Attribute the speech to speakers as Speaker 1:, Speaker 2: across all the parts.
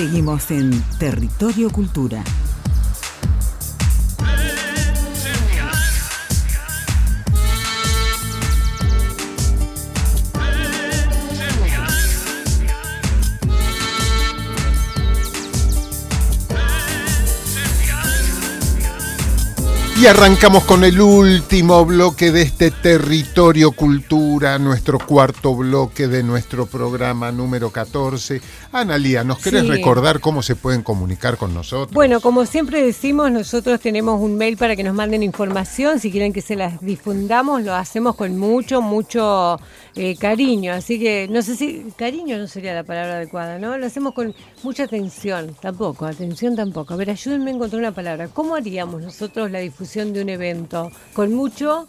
Speaker 1: Seguimos en Territorio Cultura.
Speaker 2: Y arrancamos con el último bloque de este territorio cultura, nuestro cuarto bloque de nuestro programa número 14. Analía, ¿nos querés
Speaker 3: Sí.
Speaker 2: recordar cómo se pueden comunicar con nosotros?
Speaker 3: Bueno, como siempre decimos, nosotros tenemos un mail para que nos manden información. Si quieren que se las difundamos, lo hacemos con mucho, mucho eh, cariño. Así que no sé si cariño no sería la palabra adecuada, ¿no? Lo hacemos con mucha atención. Tampoco, atención tampoco. A ver, ayúdenme a encontrar una palabra. ¿Cómo haríamos nosotros la difusión de un evento? ¿Con mucho?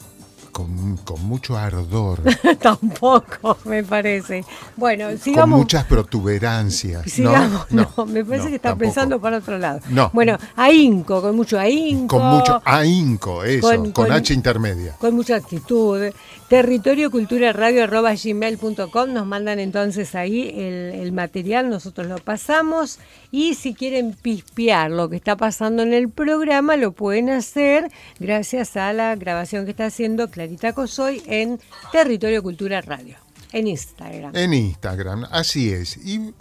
Speaker 2: Con, con mucho ardor,
Speaker 3: tampoco, me parece. Bueno,
Speaker 2: con
Speaker 3: sigamos.
Speaker 2: muchas protuberancias.
Speaker 3: Sigamos, no,
Speaker 2: no,
Speaker 3: me parece
Speaker 2: no,
Speaker 3: que está
Speaker 2: tampoco.
Speaker 3: pensando para otro lado.
Speaker 2: No.
Speaker 3: Bueno, ahínco, con mucho ahínco.
Speaker 2: Con mucho ahínco, eso, con,
Speaker 3: Con- con-
Speaker 2: H intermedia.
Speaker 3: Con mucha actitud. Territorio Cultura Radio arroba gmail.com nos mandan entonces ahí el, el material, nosotros lo pasamos y si quieren pispear lo que está pasando en el programa lo pueden hacer gracias a la grabación que está haciendo Clarita Cosoy en Territorio Cultura Radio, en Instagram.
Speaker 2: En Instagram, así es. Y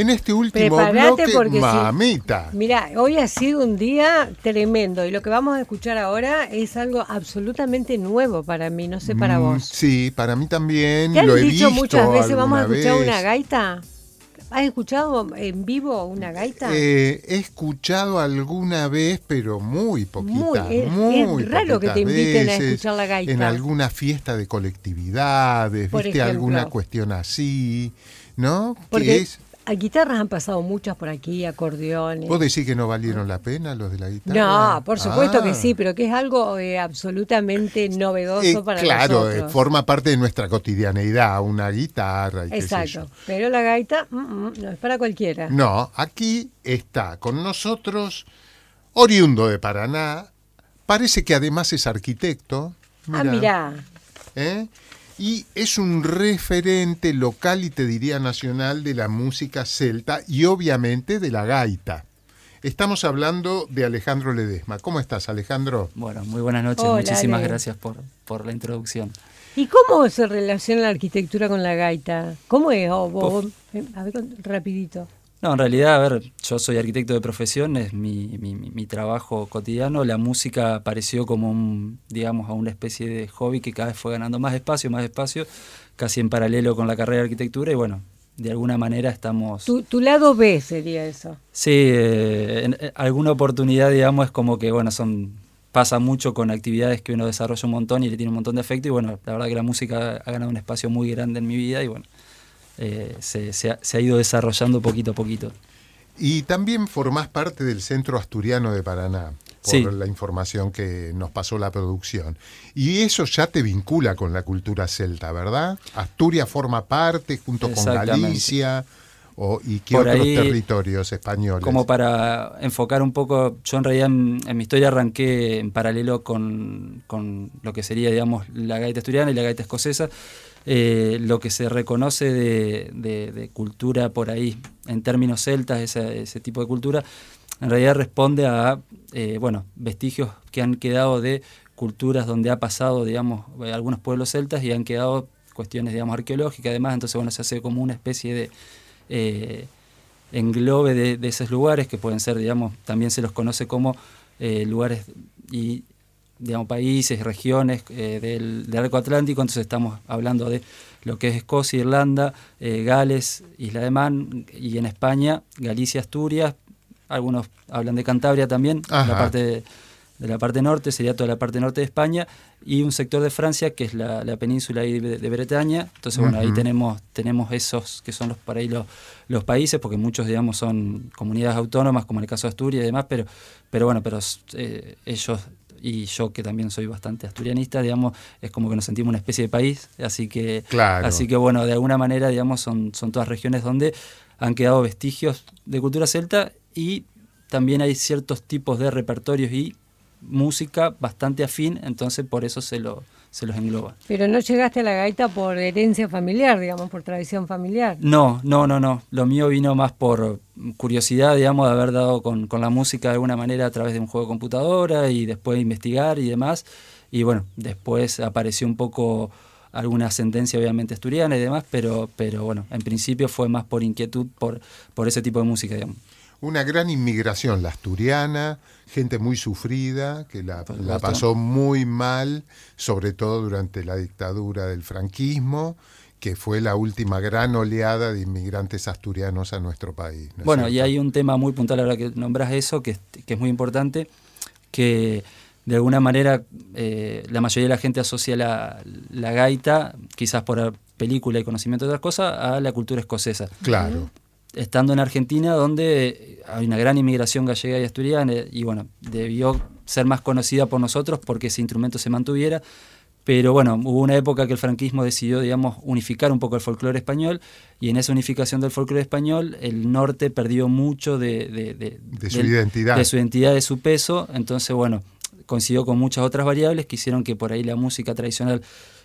Speaker 2: en este último
Speaker 3: Prepárate
Speaker 2: bloque,
Speaker 3: porque si-
Speaker 2: mamita.
Speaker 3: Mira, hoy ha sido un día tremendo y lo que vamos a escuchar ahora es algo absolutamente nuevo para mí, no sé para
Speaker 2: Mm,
Speaker 3: vos.
Speaker 2: Sí, para mí también.
Speaker 3: ¿Te han
Speaker 2: lo he
Speaker 3: dicho
Speaker 2: visto
Speaker 3: muchas veces vamos a escuchar
Speaker 2: vez.
Speaker 3: una gaita? ¿Has escuchado en vivo una gaita?
Speaker 2: Eh, he escuchado alguna vez, pero muy poquita.
Speaker 3: Muy, es-
Speaker 2: muy
Speaker 3: es raro que te inviten a escuchar la gaita.
Speaker 2: En alguna fiesta de colectividades,
Speaker 3: Por
Speaker 2: viste,
Speaker 3: ejemplo.
Speaker 2: alguna cuestión así, ¿no?
Speaker 3: Porque
Speaker 2: que es,
Speaker 3: a guitarras han pasado muchas por aquí, acordeones.
Speaker 2: ¿Vos decís que no valieron la pena los de la guitarra?
Speaker 3: No, por supuesto que
Speaker 2: Ah.
Speaker 3: sí, pero que es algo eh, absolutamente novedoso
Speaker 2: Eh,
Speaker 3: para
Speaker 2: claro, eh,
Speaker 3: nosotros.
Speaker 2: forma parte de nuestra cotidianeidad, una guitarra y qué.
Speaker 3: Exacto, pero la gaita mm, mm, no es para cualquiera.
Speaker 2: No, aquí está con nosotros, oriundo de Paraná, parece que además es arquitecto.
Speaker 3: ah, mirá,
Speaker 2: ¿eh? Y es un referente local y te diría nacional de la música celta y obviamente de la gaita. Estamos hablando de Alejandro Ledesma. ¿Cómo estás, Alejandro?
Speaker 4: Bueno, muy buenas noches,
Speaker 3: Hola,
Speaker 4: muchísimas
Speaker 3: Ale.
Speaker 4: gracias por, por la introducción.
Speaker 3: ¿y cómo se relaciona la arquitectura con la gaita? ¿Cómo es? Oh, vos- eh, a ver, rapidito.
Speaker 4: No, en realidad, a ver, yo soy arquitecto de profesión, es mi, mi- trabajo cotidiano. La música apareció como un, digamos, a una especie de hobby que cada vez fue ganando más espacio, más espacio, casi en paralelo con la carrera de arquitectura y bueno, de alguna manera estamos...
Speaker 3: Tu, tu lado B sería eso.
Speaker 4: Sí, eh, en, en alguna oportunidad, digamos, es como que, bueno, son pasa mucho con actividades que uno desarrolla un montón y le tiene un montón de afecto y bueno, la verdad que la música ha ganado un espacio muy grande en mi vida y bueno, eh, se, se ha, se ha ido desarrollando poquito a poquito.
Speaker 2: Y también formás parte del Centro Asturiano de Paraná, por
Speaker 4: Sí.
Speaker 2: la información que nos pasó la producción. Y eso ya te vincula con la cultura celta, ¿verdad? Asturias forma parte junto con. Galicia o, y qué
Speaker 4: Por
Speaker 2: otros
Speaker 4: ahí,
Speaker 2: territorios españoles.
Speaker 4: Como para enfocar un poco, yo en realidad en, en mi historia arranqué en paralelo con, con lo que sería, digamos, la gaita asturiana y la gaita escocesa. Eh, lo que se reconoce de, cultura por ahí, en términos celtas, ese, tipo de cultura, en realidad responde a, eh, bueno, vestigios que han quedado de culturas donde ha pasado, digamos, algunos pueblos celtas y han quedado cuestiones, digamos, arqueológicas, además, entonces, bueno, se hace como una especie de... eh, englobe de, esos lugares que pueden ser, digamos, también se los conoce como lugares y, digamos, países, regiones eh, del, del arco atlántico, entonces estamos hablando de lo que es Escocia, Irlanda, eh, Gales, Isla de Man y en España, Galicia, Asturias, algunos hablan de Cantabria también,
Speaker 2: Ajá.
Speaker 4: la parte de, de la parte norte, sería toda la parte norte de España, y un sector de Francia que es la, la península de, de Bretaña. Entonces, bueno, ahí tenemos, tenemos esos que son los para ahí los, los países, porque muchos, digamos, son comunidades autónomas, como en el caso de Asturias y demás, pero, pero bueno, pero eh, ellos y yo que también soy bastante asturianista, digamos, es como que nos sentimos una especie de país, así que,
Speaker 2: Claro.
Speaker 4: así que bueno, de alguna manera, digamos, son, son todas regiones donde han quedado vestigios de cultura celta y también hay ciertos tipos de repertorios y música bastante afín, entonces por eso se, lo, se los engloba.
Speaker 3: Pero no llegaste a la gaita por herencia familiar, digamos, por tradición familiar.
Speaker 4: No, no, no, no. Lo mío vino más por curiosidad, digamos, de haber dado con, con la música de alguna manera a través de un juego de computadora y después investigar y demás. Y bueno, después apareció un poco alguna ascendencia obviamente asturiana y demás, pero, pero bueno, en principio fue más por inquietud por, por ese tipo de música, digamos.
Speaker 2: Una gran inmigración, la asturiana, gente muy sufrida, que la, la pasó muy mal, sobre todo durante la dictadura del franquismo, que fue la última gran oleada de inmigrantes asturianos a nuestro país. ¿no
Speaker 4: bueno, y hay un tema muy puntual ahora que nombras eso, que, que es muy importante, que de alguna manera eh, la mayoría de la gente asocia la, la, gaita, quizás por película y conocimiento de otras cosas, a la cultura escocesa.
Speaker 2: Claro.
Speaker 4: Estando en Argentina, donde hay una gran inmigración gallega y asturiana, y bueno, debió ser más conocida por nosotros porque ese instrumento se mantuviera. Pero bueno, hubo una época que el franquismo decidió, digamos, unificar un poco el folclore español y en esa unificación del folclore español el norte perdió mucho de, de, de,
Speaker 2: de su identidad.
Speaker 4: De su identidad, de su peso. Entonces, bueno, coincidió con muchas otras variables que hicieron que por ahí la música tradicional,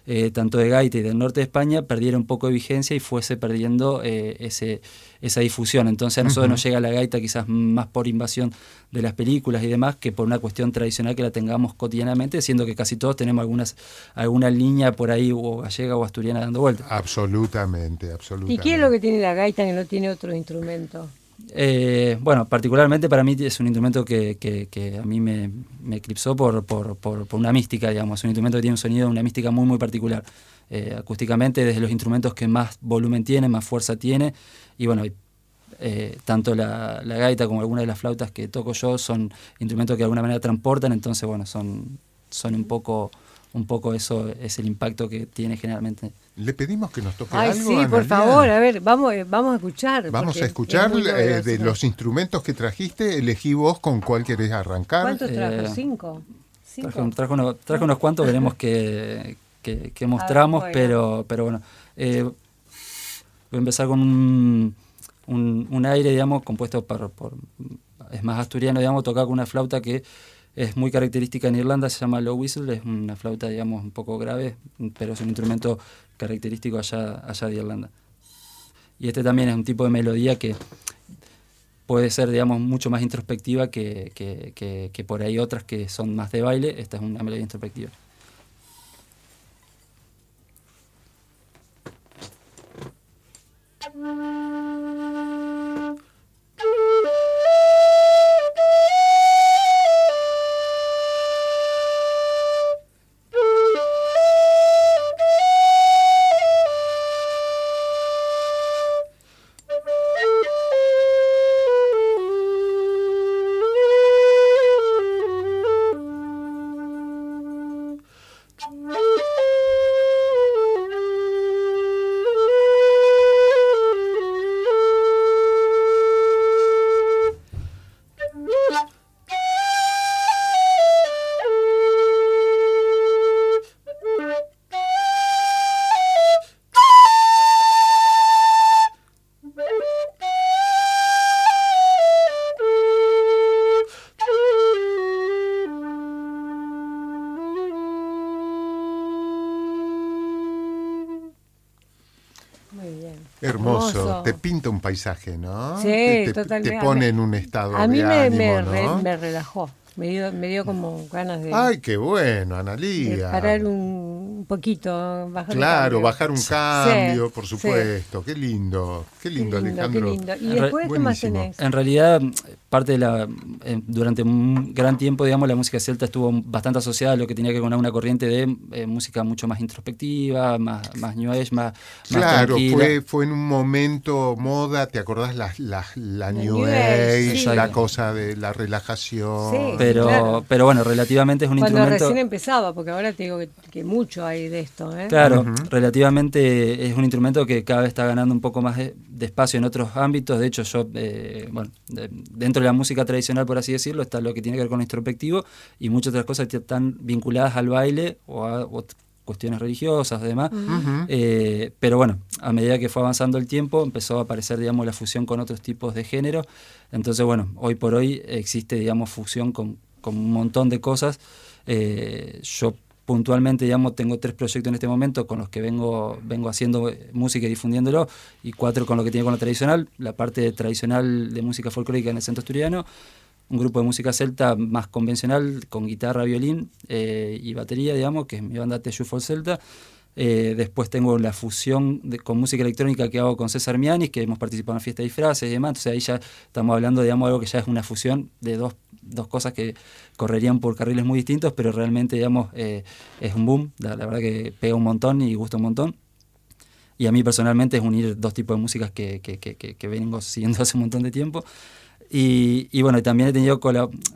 Speaker 4: eh, tanto de gaita y del norte de España, perdiera un poco de vigencia y fuese perdiendo eh, ese, esa difusión. Entonces a nosotros uh -huh. nos llega la gaita quizás más por invasión de las películas y demás que por una cuestión tradicional que la tengamos cotidianamente, siendo que casi todos tenemos algunas, alguna línea por ahí o gallega o asturiana dando vueltas.
Speaker 2: Absolutamente, absolutamente.
Speaker 3: ¿Y qué es lo que tiene la gaita que no tiene otro instrumento?
Speaker 4: Eh, bueno, particularmente para mí es un instrumento que, que, a mí me, me eclipsó por, por, por, por, una mística, digamos. Es un instrumento que tiene un sonido, una mística muy, muy particular. Eh, acústicamente, desde los instrumentos que más volumen tiene, más fuerza tiene. Y bueno, eh, tanto la, la, gaita como algunas de las flautas que toco yo son instrumentos que de alguna manera transportan, entonces, bueno, son, son un poco un poco eso es el impacto que tiene generalmente.
Speaker 2: Le pedimos que nos toque
Speaker 3: Ay,
Speaker 2: algo.
Speaker 3: Sí, por favor, a ver, vamos, vamos a escuchar.
Speaker 2: Vamos a escuchar eh, de los instrumentos que trajiste, elegí vos con cuál querés arrancar.
Speaker 3: ¿Cuántos trajo? Eh, ¿Cinco? ¿Cinco?
Speaker 4: Trajo, trajo, uno, trajo, unos cuantos, veremos que, que, que mostramos, ver, pero, pero bueno. Eh, voy a empezar con un, un, un aire, digamos, compuesto por, por, es más asturiano, digamos, tocar con una flauta que es muy característica en Irlanda, se llama low whistle, es una flauta, digamos, un poco grave, pero es un instrumento característico allá, allá de Irlanda. Y este también es un tipo de melodía que puede ser, digamos, mucho más introspectiva que, que, que, que por ahí otras que son más de baile. Esta es una melodía introspectiva.
Speaker 2: Pinta un paisaje, ¿no?
Speaker 3: Sí,
Speaker 2: te,
Speaker 3: totalmente.
Speaker 2: Te pone en un estado
Speaker 3: a mí
Speaker 2: de
Speaker 3: me,
Speaker 2: ánimo,
Speaker 3: me,
Speaker 2: ¿no?
Speaker 3: re, me relajó, me dio, me dio como ganas de...
Speaker 2: Ay, qué bueno, Analía.
Speaker 3: De parar un poquito, bajar
Speaker 2: Claro,
Speaker 3: un
Speaker 2: bajar un cambio,
Speaker 3: sí,
Speaker 2: por supuesto. Sí. Qué lindo, qué lindo,
Speaker 3: qué lindo
Speaker 2: Alejandro.
Speaker 3: Qué lindo. ¿Y después qué más tenés?
Speaker 4: En realidad, parte de la... Eh, durante un gran tiempo, digamos, la música celta estuvo bastante asociada a lo que tenía que ver con una corriente de eh, música mucho más introspectiva, más, más new age, más,
Speaker 2: Claro,
Speaker 4: más
Speaker 2: fue, fue en un momento moda, ¿te acordás? La, la, new, new, age, sí. la cosa de la relajación.
Speaker 3: Sí,
Speaker 4: pero,
Speaker 3: claro.
Speaker 4: pero bueno, relativamente es un
Speaker 3: Cuando
Speaker 4: instrumento...
Speaker 3: recién empezaba, porque ahora te digo que, que mucho hay de esto, ¿eh?
Speaker 4: Claro, uh -huh. relativamente es un instrumento que cada vez está ganando un poco más de, de espacio en otros ámbitos. De hecho, yo, eh, bueno, de, dentro de la música tradicional, por así decirlo, está lo que tiene que ver con lo introspectivo y muchas otras cosas que están vinculadas al baile o a o cuestiones religiosas demás. Uh -huh. eh, pero bueno, a medida que fue avanzando el tiempo, empezó a aparecer, digamos, la fusión con otros tipos de géneros. Entonces, bueno, hoy por hoy existe, digamos, fusión con con un montón de cosas. Eh, yo puntualmente, digamos, tengo tres proyectos en este momento con los que vengo, vengo haciendo música y difundiéndolo, y cuatro con lo que tiene con lo tradicional, la parte tradicional de música folclórica en el centro asturiano, un grupo de música celta más convencional, con guitarra, violín eh, y batería, digamos, que es mi banda Teshu for Celta, eh, después tengo la fusión con música electrónica que hago con César Mianis, que hemos participado en la fiesta de disfraces y demás. Entonces ahí ya estamos hablando, digamos, algo que ya es una fusión de dos, dos cosas que correrían por carriles muy distintos, pero realmente, digamos, eh, es un boom. La, verdad que pega un montón y gusta un montón. Y a mí personalmente es unir dos tipos de músicas que, que, que, que vengo siguiendo hace un montón de tiempo. Y, bueno, también he tenido,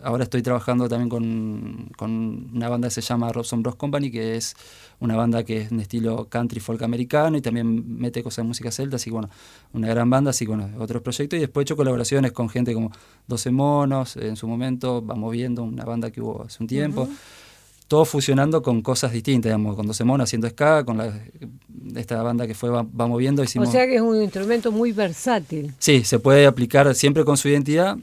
Speaker 4: ahora estoy trabajando también con, con, una banda que se llama Robson Bros Company, que es una banda que es en estilo country folk americano y también mete cosas de música celta, así que bueno, una gran banda, así que bueno, otros proyectos. Y después he hecho colaboraciones con gente como 12 Monos, en su momento, Vamos Viendo, una banda que hubo hace un tiempo todo fusionando con cosas distintas, digamos, con 12 monos haciendo ska, con la, esta banda que fue va, moviendo.
Speaker 3: Hicimos... O sea que es un instrumento muy versátil.
Speaker 4: Sí, se puede aplicar siempre con su identidad.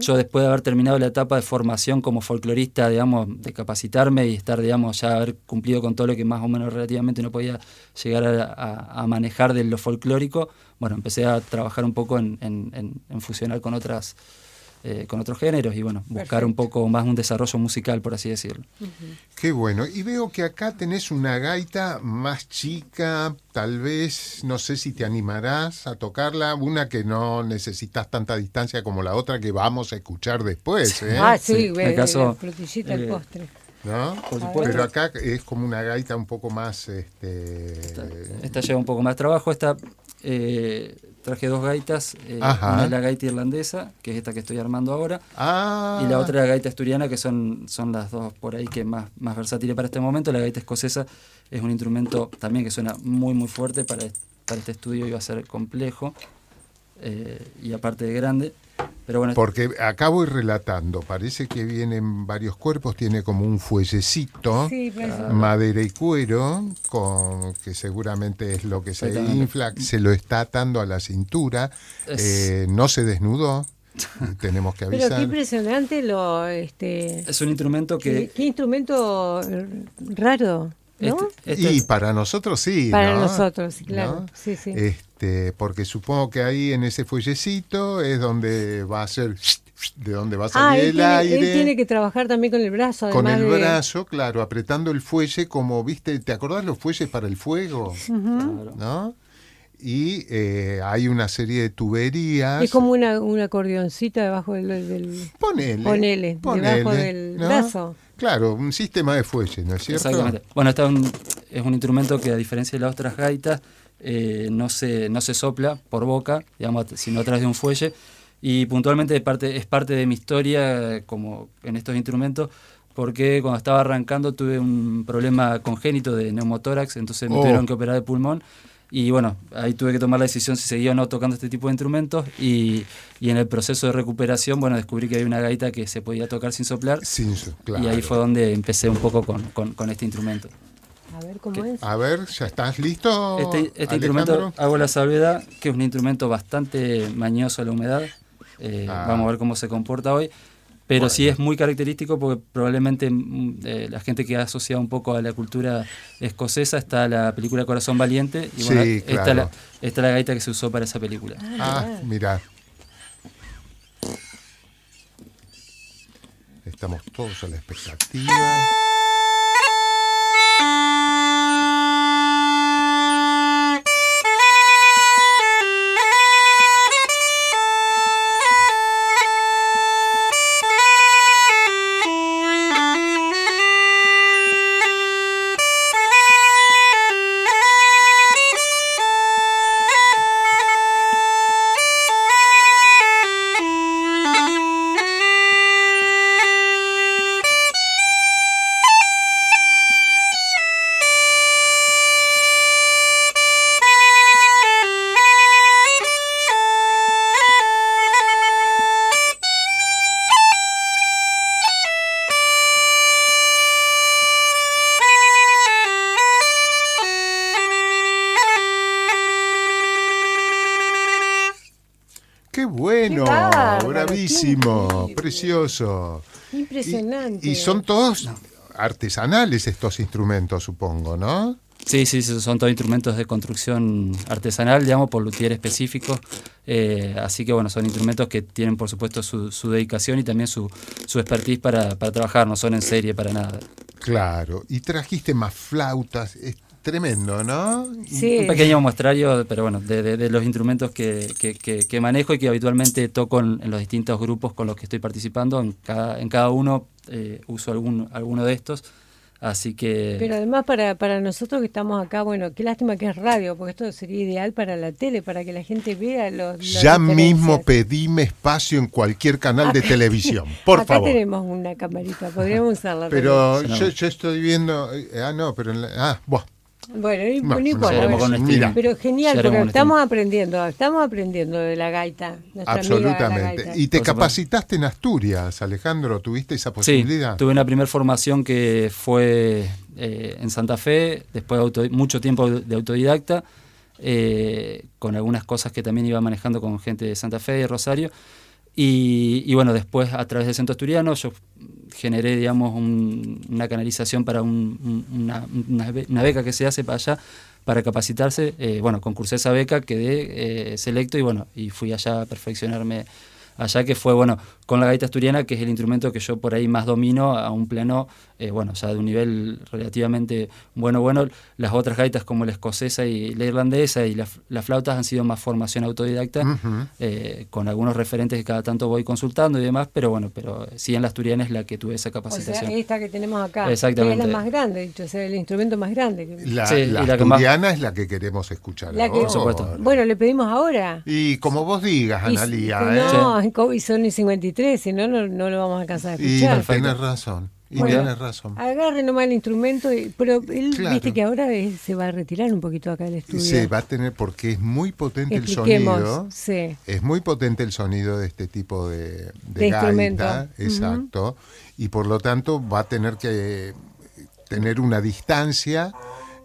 Speaker 4: Yo después de haber terminado la etapa de formación como folclorista, digamos, de capacitarme y estar, digamos, ya haber cumplido con todo lo que más o menos relativamente no podía llegar a, manejar de lo folclórico, bueno, empecé a trabajar un poco en, en fusionar con otras eh, con otros géneros y bueno, buscar un poco más un desarrollo musical, por así decirlo.
Speaker 2: Qué bueno. Y veo que acá tenés una gaita más chica, tal vez, no sé si te animarás a tocarla, una que no necesitas tanta distancia como la otra que vamos a escuchar después. ¿eh?
Speaker 3: Ah, sí, sí. el caso, el eh, postre.
Speaker 2: ¿No? Pero acá es como una gaita un poco más... Este...
Speaker 4: Esta, lleva un poco más trabajo. Esta eh, traje dos gaitas, eh, una es la gaita irlandesa, que es esta que estoy armando ahora,
Speaker 2: ah.
Speaker 4: y la otra la gaita asturiana, que son, son las dos por ahí que más, más versátiles para este momento. La gaita escocesa es un instrumento también que suena muy muy fuerte, para, para este estudio iba a ser complejo eh, y aparte de grande.
Speaker 2: Porque acá voy relatando, parece que vienen varios cuerpos, tiene como un fuellecito, madera y cuero, con, que seguramente es lo que se infla, se lo está atando a la cintura, eh, no se desnudó. tenemos que avisar.
Speaker 3: Pero qué impresionante lo este
Speaker 4: es un instrumento que
Speaker 3: qué, instrumento raro ¿No?
Speaker 2: Este, y este para nosotros sí.
Speaker 3: Para nosotros, claro. Sí, sí.
Speaker 2: Este, porque supongo que ahí en ese fuellecito es donde va a ser de donde va a salir ah, el aire.
Speaker 3: Él tiene que trabajar también con el brazo.
Speaker 2: Con el brazo, claro, apretando el fuelle como, viste, ¿te acordás los fuelles para el fuego? ¿No? Y eh, hay una serie de tuberías.
Speaker 3: Es como una, una acordeoncita debajo del, del...
Speaker 2: Ponele.
Speaker 3: Ponele, debajo del brazo.
Speaker 2: Claro, un sistema de fuelle, ¿no es cierto?
Speaker 4: Exactamente. Bueno, este es un instrumento que a diferencia de las otras gaitas eh, no, se, no se sopla por boca, digamos, sino a través de un fuelle. Y puntualmente parte, es parte de mi historia como en estos instrumentos, porque cuando estaba arrancando tuve un problema congénito de neumotórax, entonces me oh. tuvieron que operar de pulmón y bueno, ahí tuve que tomar la decisión si seguía o no tocando este tipo de instrumentos. Y, y en el proceso de recuperación, bueno, descubrí que hay una gaita que se podía tocar sin soplar.
Speaker 2: Sin
Speaker 4: soplar. Y ahí fue donde empecé un poco con, con, este instrumento.
Speaker 3: A ver, ¿cómo es?
Speaker 2: A ver, ¿ya estás listo?
Speaker 4: Este, este instrumento, hago la salvedad, que es un instrumento bastante mañoso a la humedad. Eh, ah. Vamos a ver cómo se comporta hoy. Pero sí es muy característico porque probablemente mm, eh, la gente que ha asociado un poco a la cultura escocesa está la película Corazón Valiente. Y bueno,
Speaker 2: sí,
Speaker 4: esta, la, esta, es la gaita que se usó para esa película.
Speaker 2: Ah, ah mira. Estamos todos a la expectativa. Bravísimo, precioso.
Speaker 3: Impresionante.
Speaker 2: Y, son todos artesanales estos instrumentos, supongo, ¿no?
Speaker 4: Sí, sí, sí, son todos instrumentos de construcción artesanal, digamos, por luthier específicos. Eh, así que, bueno, son instrumentos que tienen, por supuesto, su, su dedicación y también su, su expertise para, para trabajar, no son en serie para nada.
Speaker 2: Claro. Y trajiste más flautas, es tremendo, ¿no?
Speaker 3: Sí.
Speaker 4: Un pequeño muestrario, pero bueno, de, de- de los instrumentos que, que- que- que manejo y que habitualmente toco en, en los distintos grupos con los que estoy participando. En cada, en cada uno eh, uso algún, alguno de estos. Así que...
Speaker 3: Pero además para, para nosotros que estamos acá, bueno, qué lástima que es radio, porque esto sería ideal para la tele, para que la gente vea los...
Speaker 2: Ya mismo pedime espacio en cualquier canal de televisión, por
Speaker 3: acá
Speaker 2: favor.
Speaker 3: tenemos una camarita, podríamos usarla.
Speaker 2: Pero yo, yo estoy viendo. eh, Ah, no, pero. en la- ah, buah.
Speaker 3: Bueno, no,
Speaker 2: No, Mira.
Speaker 3: Pero genial, porque estamos aprendiendo, estamos aprendiendo de la gaita. nuestra amiga la
Speaker 2: Absolutamente.
Speaker 3: gaita.
Speaker 2: Y te
Speaker 4: Por supuesto.
Speaker 2: capacitaste en Asturias, Alejandro. ¿Tuviste esa
Speaker 4: Sí,
Speaker 2: posibilidad?
Speaker 4: tuve una primera formación que fue eh, en Santa Fe, después de auto- mucho tiempo de autodidacta, eh, con algunas cosas que también iba manejando con gente de Santa Fe y Rosario. Y, y bueno, después a través del Centro Asturiano yo generé, digamos, un- una canalización para un- un- una, una una beca que se hace para allá para capacitarse. Eh, bueno, concursé esa beca, quedé eh, selecto y bueno, y fui allá a perfeccionarme allá que fue, bueno, con la gaita asturiana, que es el instrumento que yo por ahí más domino a un plano, eh, bueno, ya de un nivel relativamente bueno, bueno. Las otras gaitas como la escocesa y la irlandesa y la- las flautas han sido más formación autodidacta, eh, con algunos referentes que cada tanto voy consultando y demás, pero bueno, pero sí en la asturiana es la que tuve esa
Speaker 3: O sea,
Speaker 4: capacitación.
Speaker 3: esta que tenemos acá,
Speaker 4: Exactamente.
Speaker 3: que es la más grande, dicho, o sea, el instrumento más grande. que-
Speaker 2: La,
Speaker 4: Sí,
Speaker 2: la
Speaker 4: y la más-
Speaker 2: asturiana es la que queremos escuchar.
Speaker 3: La que-.
Speaker 4: Por supuesto.
Speaker 3: Bueno, le pedimos ahora.
Speaker 2: Y como vos digas, Analía,
Speaker 3: y-
Speaker 2: ¿eh?
Speaker 3: No, en COVID son y 53, si no, no, no lo vamos a alcanzar a
Speaker 2: Y
Speaker 3: escuchar.
Speaker 4: Perfecto.
Speaker 2: tenés razón. Y
Speaker 3: Bueno,
Speaker 2: tenés razón.
Speaker 3: Agarre nomás el instrumento, y- pero él,
Speaker 2: Claro.
Speaker 3: viste que ahora se va a retirar un poquito acá del estudio.
Speaker 2: Se va a tener, porque es muy potente el
Speaker 3: Expliquemos,
Speaker 2: sonido.
Speaker 3: sí.
Speaker 2: Es muy potente el sonido de este tipo de, de
Speaker 3: De instrumento.
Speaker 2: gaita, exacto, y por lo tanto va a tener que tener una distancia,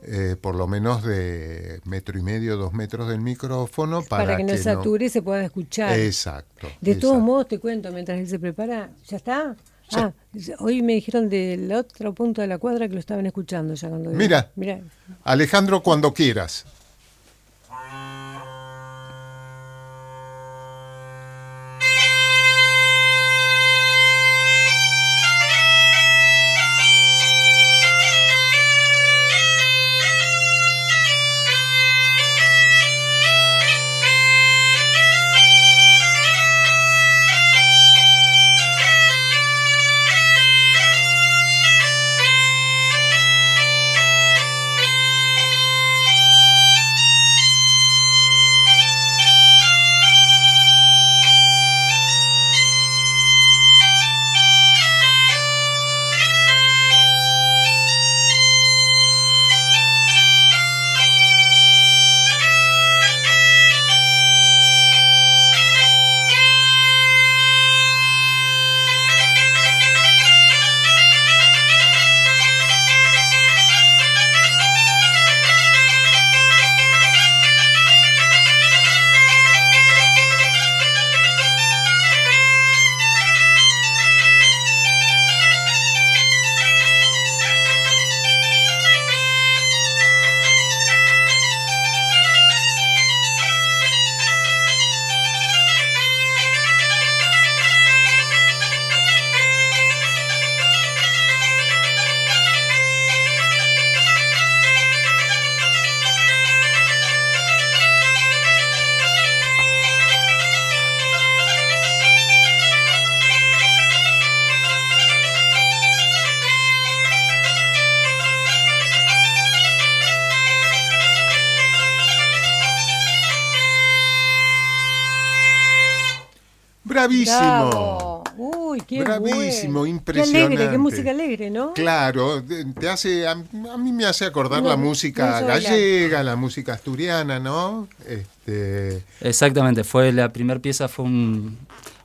Speaker 2: eh, por lo menos de metro y medio, dos metros del micrófono, para,
Speaker 3: para, que no sature y se pueda escuchar.
Speaker 2: Exacto.
Speaker 3: De todos modos, te cuento, mientras él se prepara, ¿ya está? Ah, hoy me dijeron del otro punto de la cuadra que lo estaban escuchando ya cuando...
Speaker 2: Mira.
Speaker 3: Mira,
Speaker 2: Alejandro, cuando quieras. Bravísimo.
Speaker 3: bravo. Uy, qué
Speaker 2: Bravísimo,
Speaker 3: bueno.
Speaker 2: impresionante.
Speaker 3: Qué alegre, qué música alegre, ¿no?
Speaker 2: Claro, te hace, a, a mí me hace acordar
Speaker 3: No,
Speaker 2: la música gallega, la música asturiana, ¿no? Este,
Speaker 4: Exactamente, fue la primera pieza, fue un,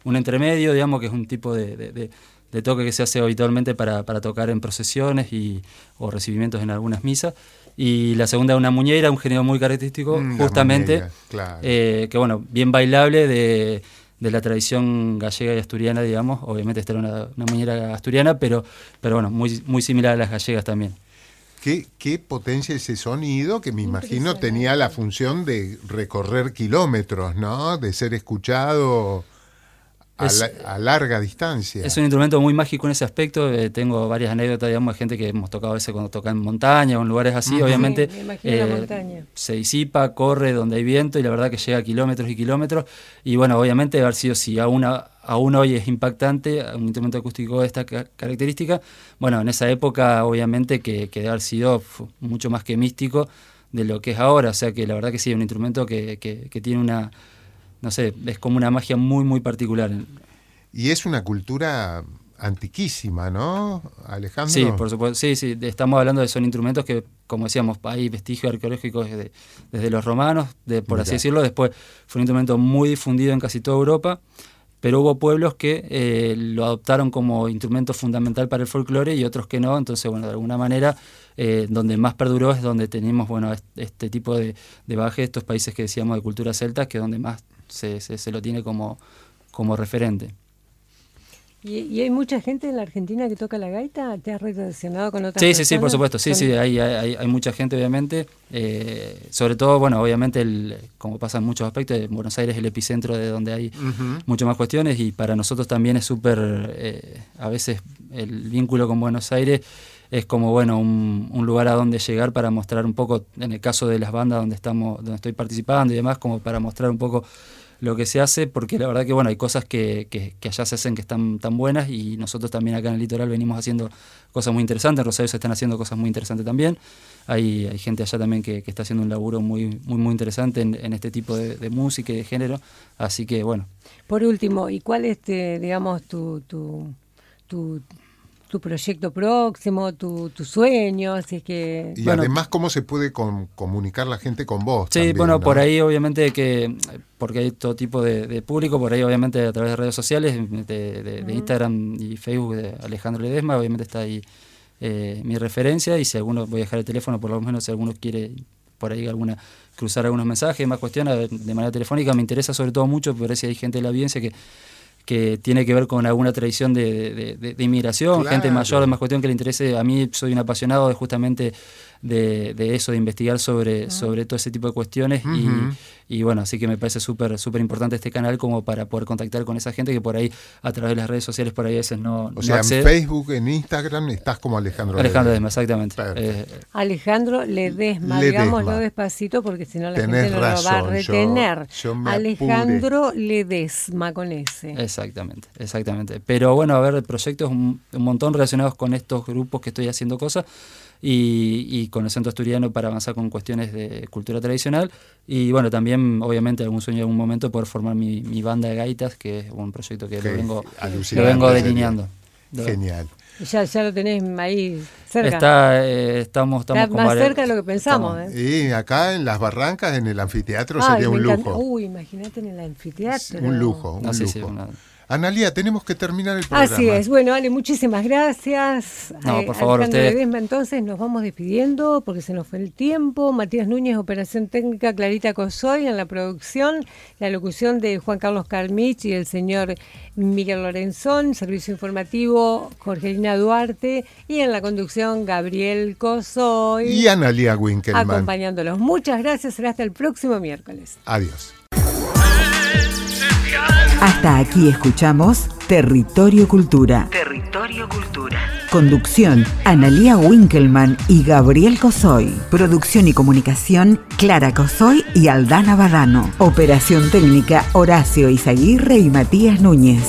Speaker 4: un entremedio, digamos que es un tipo de, de- de- de toque que se hace habitualmente para, para tocar en procesiones y, o recibimientos en algunas misas. Y la segunda, una muñeira, un género muy característico,
Speaker 2: Mm, la
Speaker 4: justamente,
Speaker 2: muñeira, claro.
Speaker 4: eh, que bueno, bien bailable, de, de la tradición gallega y asturiana, digamos. Obviamente esta era una, una muñeira asturiana, pero, pero bueno, muy, muy similar a las gallegas también.
Speaker 2: Qué, qué potencia ese sonido que me imagino tenía la función de recorrer kilómetros, ¿no? De ser escuchado a,
Speaker 4: Es-
Speaker 2: la- a larga distancia.
Speaker 4: Es un instrumento muy mágico en ese aspecto. eh, tengo varias anécdotas, digamos, de gente que hemos tocado a veces cuando toca en montaña o en lugares así. Obviamente
Speaker 3: Sí, me imagino la
Speaker 4: eh,
Speaker 3: montaña.
Speaker 4: se disipa, corre donde hay viento y la verdad que llega a kilómetros y kilómetros. Y bueno, obviamente debe haber sido, si aún, a- aún hoy es impactante, un instrumento acústico de esta ca- característica, bueno, en esa época obviamente que, que debe haber sido mucho más que místico de lo que es ahora. O sea que la verdad que sí, es un instrumento que, que- que tiene una, no sé, es como una magia muy, muy particular.
Speaker 2: Y es una cultura antiquísima, ¿no, Alejandro?
Speaker 4: Sí, por supuesto. Sí, sí, estamos hablando de son instrumentos que, como decíamos, hay vestigios arqueológicos desde, desde los romanos, de, por así decirlo. Después fue un instrumento muy difundido en casi toda Europa, pero hubo pueblos que eh, lo adoptaron como instrumento fundamental para el folclore y otros que no. Entonces, bueno, de alguna manera, eh, donde más perduró es donde tenemos, bueno, est- este tipo de, de baje, estos países que decíamos de cultura celta, que es donde más se, se- se lo tiene como, como referente.
Speaker 3: ¿Y, y hay mucha gente en la Argentina que toca la gaita? ¿Te has relacionado con otras
Speaker 4: Sí, sí, sí, por supuesto. Sí, sí, hay, hay, hay mucha gente, obviamente. Eh, sobre todo, bueno, obviamente, el, como pasa en muchos aspectos, eh, Buenos Aires es el epicentro de donde hay
Speaker 2: Ujú.
Speaker 4: muchas más cuestiones y para nosotros también es súper, eh, a veces el vínculo con Buenos Aires es como, bueno, un, un lugar a donde llegar para mostrar un poco, en el caso de las bandas donde estamos, donde estoy participando y demás, como para mostrar un poco lo que se hace, porque la verdad que bueno, hay cosas que, que, allá se hacen que están tan buenas y nosotros también acá en el litoral venimos haciendo cosas muy interesantes, en Rosario se están haciendo cosas muy interesantes también, hay, hay gente allá también que, que está haciendo un laburo muy, muy, muy interesante en, en este tipo de, de música y de género, así que bueno,
Speaker 3: Por último, ¿y cuál es, te- digamos, tu, tu, tu proyecto próximo, tu, tu sueño? Es que...
Speaker 2: Y
Speaker 4: Bueno.
Speaker 2: además, ¿cómo se puede com- comunicar la gente con vos?
Speaker 4: Sí,
Speaker 2: también,
Speaker 4: bueno,
Speaker 2: ¿no?
Speaker 4: por ahí obviamente que, porque hay todo tipo de, de público, por ahí obviamente a través de redes sociales, de, de- de Instagram y Facebook de Alejandro Ledesma, obviamente está ahí eh, mi referencia y si alguno, voy a dejar el teléfono, por lo menos si alguno quiere por ahí alguna cruzar algunos mensajes, más cuestiones de manera telefónica, me interesa sobre todo mucho, por si hay gente de la audiencia que que tiene que ver con alguna tradición de, de- de- de inmigración,
Speaker 2: Claro.
Speaker 4: gente mayor, más cuestión que le interese. A mí soy un apasionado de justamente de, de eso, de investigar sobre, sobre todo ese tipo de cuestiones. y- y, bueno, así que me parece súper súper importante este canal como para poder contactar con esa gente que por ahí, a través de las redes sociales, por ahí a veces no,
Speaker 2: O
Speaker 4: no
Speaker 2: sea, en. Facebook, en Instagram, estás como Alejandro.
Speaker 4: Alejandro
Speaker 2: Ledesma.
Speaker 4: Exactamente. Eh,
Speaker 3: Alejandro Ledesma,
Speaker 2: Ledesma.
Speaker 3: digámoslo despacito porque si no la
Speaker 2: Tenés
Speaker 3: gente no lo va a
Speaker 2: yo-
Speaker 3: retener.
Speaker 2: yo me
Speaker 3: Alejandro Ledesma con ese.
Speaker 4: Exactamente, exactamente. Pero bueno, a ver, proyectos un, un montón relacionados con estos grupos que estoy haciendo cosas y, y con el Centro Asturiano para avanzar con cuestiones de cultura tradicional. Y bueno, también, obviamente, algún sueño en algún momento poder formar mi, mi banda de gaitas, que es un proyecto que lo vengo, lo vengo delineando.
Speaker 2: Genial.
Speaker 3: Ya, ya lo tenés ahí cerca.
Speaker 4: Está, eh, estamos, estamos
Speaker 3: Está
Speaker 4: como
Speaker 3: más cerca de lo que pensamos.
Speaker 4: estamos-
Speaker 3: ¿eh?
Speaker 2: Y acá en las barrancas, en el anfiteatro,
Speaker 3: Ay,
Speaker 2: sería un lujo.
Speaker 3: Uy, imagínate en el anfiteatro.
Speaker 2: Un lujo, un
Speaker 4: No, sí, sí,
Speaker 2: lujo.
Speaker 4: una-
Speaker 2: Analia, tenemos que terminar el programa.
Speaker 3: Así es. Bueno, Ale, muchísimas gracias.
Speaker 4: No,
Speaker 3: Eh,
Speaker 4: por favor,
Speaker 3: Alejandro
Speaker 4: ustedes.
Speaker 3: Ledesma, entonces nos vamos despidiendo porque se nos fue el tiempo. Matías Núñez, operación técnica, Clarita Cosoy en la producción, la locución de Juan Carlos Carmich y el señor Miguel Lorenzón, servicio informativo Jorgelina Duarte y en la conducción Gabriel Cosoy.
Speaker 2: Y Analia Winkelmann.
Speaker 3: acompañándolos. Muchas gracias. Será hasta el próximo miércoles.
Speaker 2: Adiós.
Speaker 1: Hasta aquí escuchamos Territorio Cultura.
Speaker 5: Territorio Cultura.
Speaker 1: Conducción, Analía Winkelmann y Gabriel Cosoy. Producción y comunicación, Clara Cosoy y Aldana Badano. Operación técnica, Horacio Izaguirre y Matías Núñez.